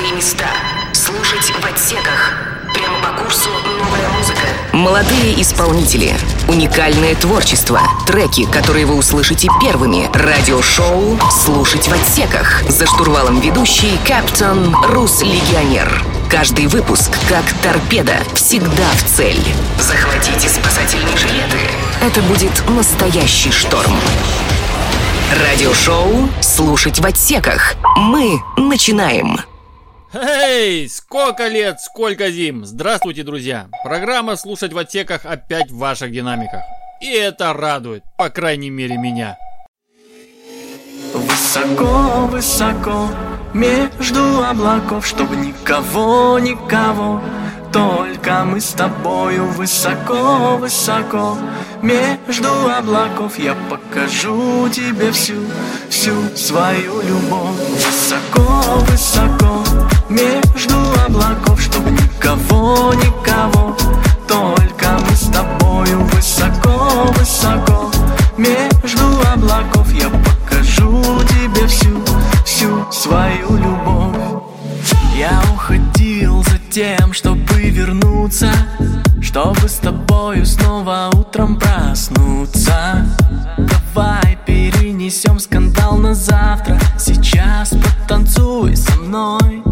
новые места. Слушать в отсеках. Прямо по курсу новая музыка. Молодые исполнители. Уникальное творчество. Треки, которые вы услышите первыми. Радиошоу «Слушать в отсеках». За штурвалом ведущий Каптон Рус Легионер. Каждый выпуск, как торпеда, всегда в цель. Захватите спасательные жилеты. Это будет настоящий шторм. Радиошоу «Слушать в отсеках». Мы начинаем. Эй, сколько лет, сколько зим! Здравствуйте, друзья! Программа «Слушать в отсеках» опять в ваших динамиках. И это радует, по крайней мере, меня. Высоко, высоко, между облаков, чтобы никого, никого только мы с тобою высоко, высоко Между облаков я покажу тебе всю, всю свою любовь Высоко, высоко Между облаков, чтобы никого, никого. Только мы с тобою высоко, высоко. Между облаков я покажу тебе всю, всю свою любовь. Я уходил за тем, чтобы вернуться Чтобы с тобою снова утром проснуться. Давай перенесем скандал на завтра. Сейчас потанцуй со мной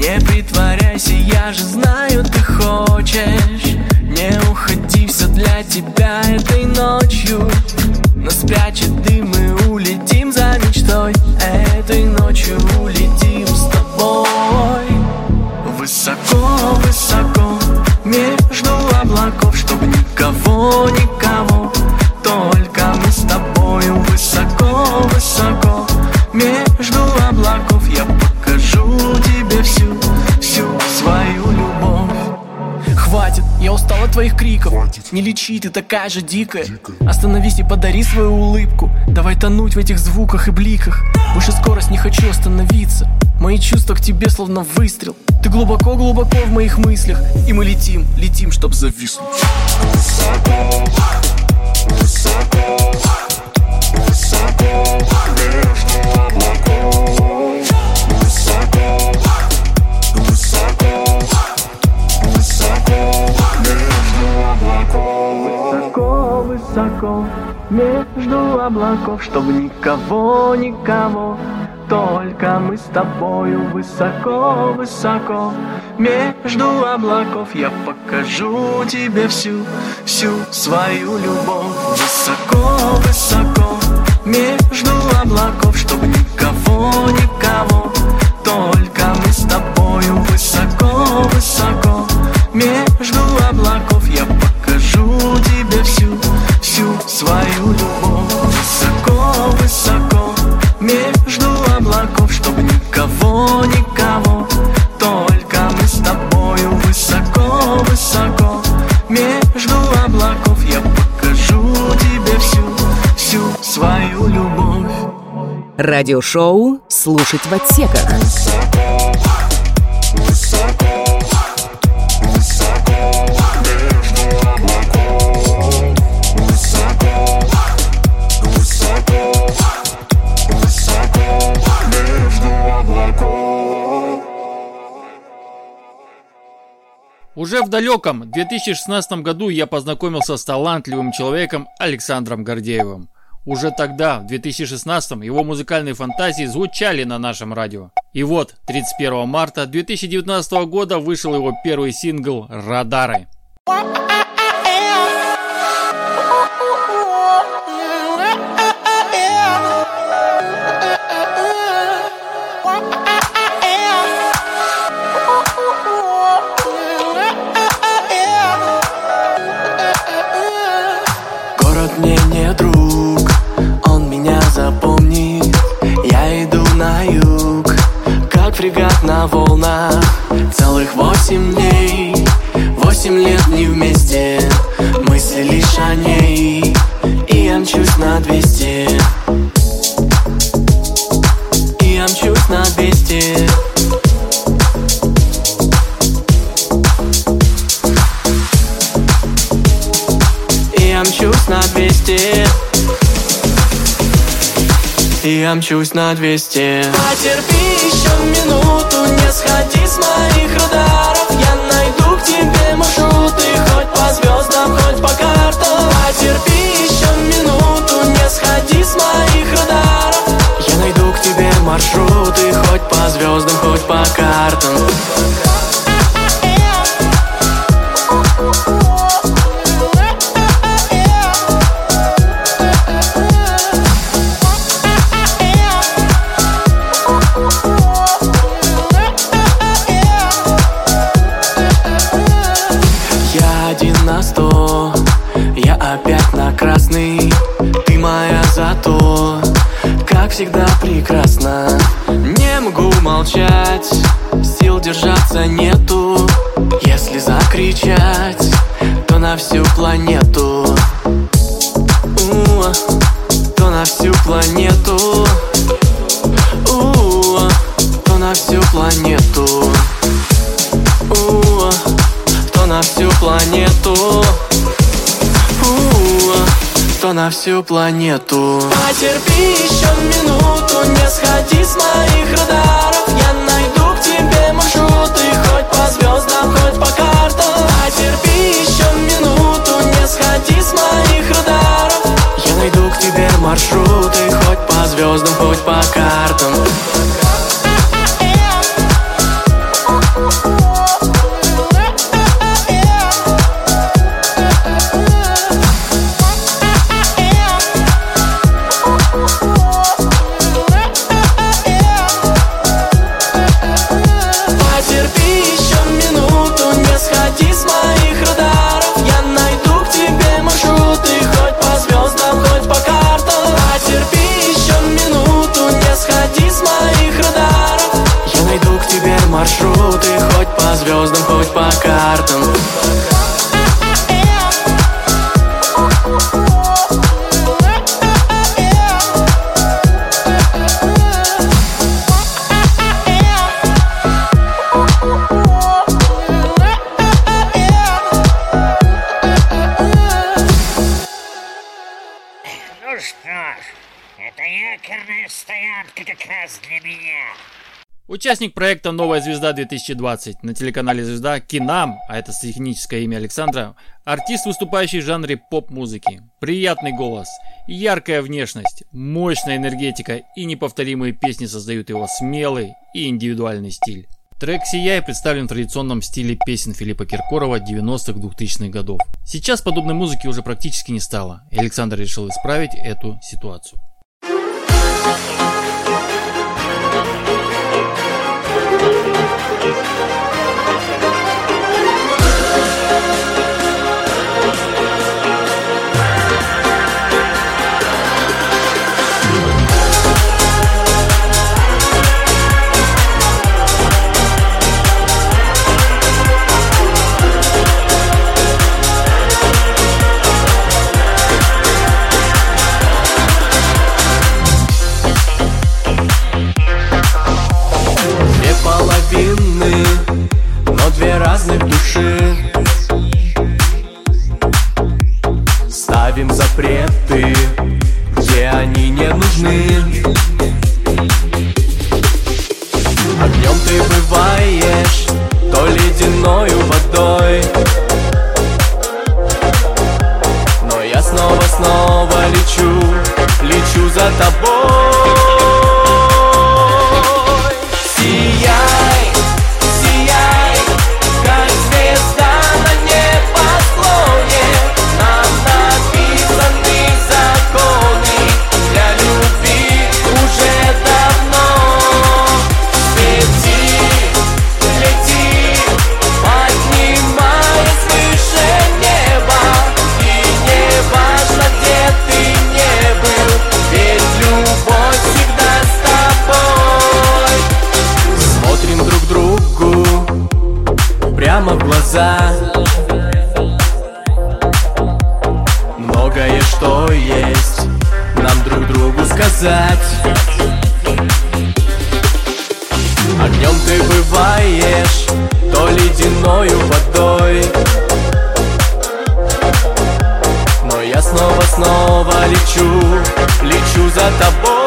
Не притворяйся, я же знаю, ты хочешь. Не уходи, все для тебя этой ночью. Но спрячет дым и улетим за мечтой Этой ночью. улетим Не лечи, ты такая же дикая. дикая Остановись и подари свою улыбку. Давай тонуть в этих звуках и бликах. Выше скорость не хочу остановиться. Мои чувства к тебе словно выстрел. Ты глубоко-глубоко в моих мыслях. И мы летим, летим, чтоб зависнуть Между облаков Чтобы никого, никого. Только мы с тобою высоко, высоко. Между облаков я покажу тебе всю, всю свою любовь. Высоко, высоко. Между облаков, чтобы никого, никого. Только Радиошоу «Слушать в отсеках». Уже в далеком 2016 году я познакомился с талантливым человеком Александром Гордеевым. Уже тогда, в 2016 его музыкальные фантазии звучали на нашем радио. И вот, 31 марта 2019 года вышел его первый сингл «Радары». Город восемь дней, восемь лет не вместе. Мысли лишь о ней, и я мчусь на двести И я мчусь на 200 Я мчусь на 200 Потерпи еще минуту Не сходи с моих радаров. Я найду к тебе маршруты Хоть по звездам, хоть по картам. Потерпи еще минуту Не сходи с моих радаров. Я найду к тебе маршруты Хоть по звездам, хоть по картам всегда прекрасно. Не могу молчать Сил держаться нету. Если закричать То на всю планету. У, То на всю планету. У, То на всю планету. У, то на всю планету то на всю планету. Потерпи еще минуту, не сходи с моих радаров. Я найду к тебе маршруты, хоть по звездам, хоть по картам. Потерпи еще минуту, не сходи с моих радаров. Я найду к тебе маршруты, хоть по звездам, хоть по картам картам Ну что ж, это якорная стоянка как раз для меня. Участник проекта «Новая звезда-2020» на телеканале «Звезда» Кинам, а это сценическое имя Александра, артист, выступающий в жанре поп-музыки. Приятный голос, яркая внешность, мощная энергетика и неповторимые песни создают его смелый и индивидуальный стиль. Трек «Сияй» представлен в традиционном стиле песен Филиппа Киркорова 90-х 2000-х годов. Сейчас подобной музыки уже практически не стало, и Александр решил исправить эту ситуацию. Они не нужны. Огнем ты бываешь, то ледяною водой. Но я снова-снова лечу, лечу за тобой Но я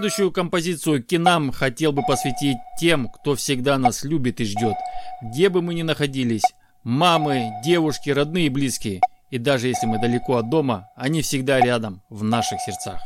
Следующую композицию кинам хотел бы посвятить тем, кто всегда нас любит и ждет, где бы мы ни находились. Мамы, девушки, родные и близкие. И даже если мы далеко от дома, они всегда рядом, в наших сердцах.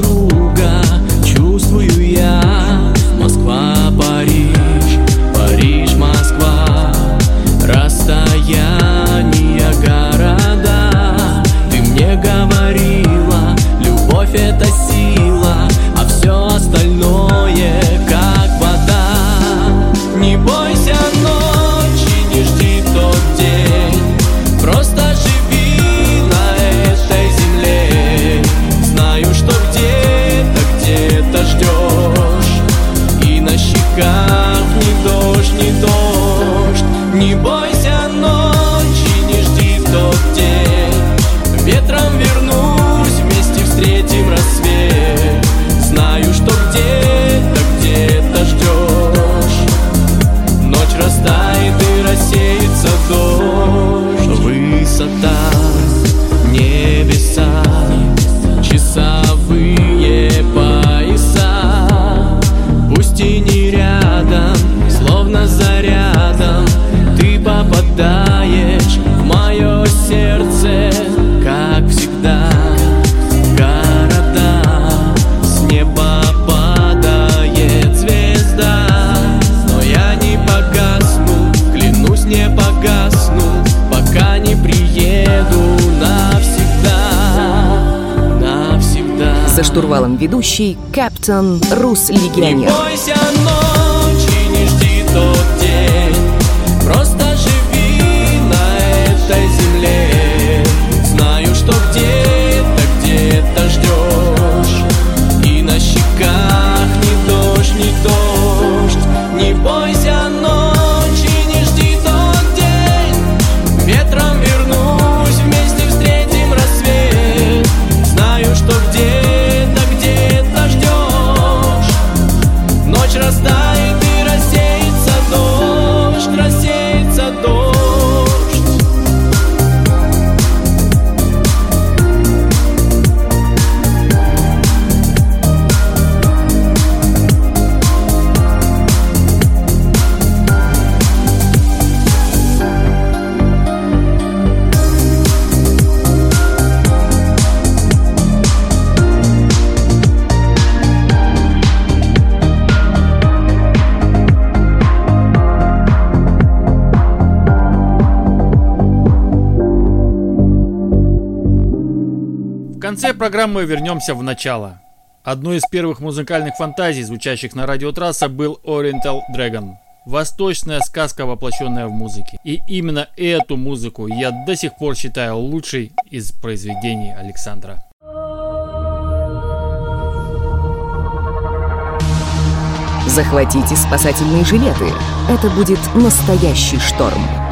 Наша Не бойся ведущий Каптон Рус не Легионер. Просто живи на этой земле Знаю, что где-то, конце программы вернемся в начало. Одной из первых музыкальных фантазий, звучащих на радиотрасса, был Oriental Dragon. Восточная сказка, воплощенная в музыке. И именно эту музыку я до сих пор считаю лучшей из произведений Александра. Захватите спасательные жилеты. Это будет настоящий шторм.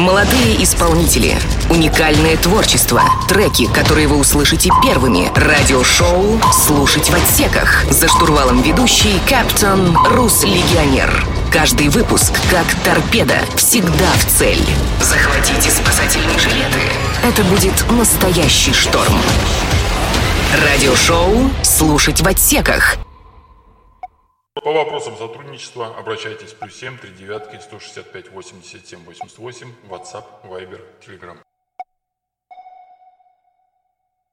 Молодые исполнители. Уникальное творчество. Треки, которые вы услышите первыми. Радиошоу «Слушать в отсеках». За штурвалом ведущий Каптон Рус Легионер. Каждый выпуск, как торпеда, всегда в цель. Захватите спасательные жилеты. Это будет настоящий шторм. Радиошоу «Слушать в отсеках». По вопросам сотрудничества обращайтесь плюс 7 3 девятки 165 87 88 WhatsApp, Viber, Telegram.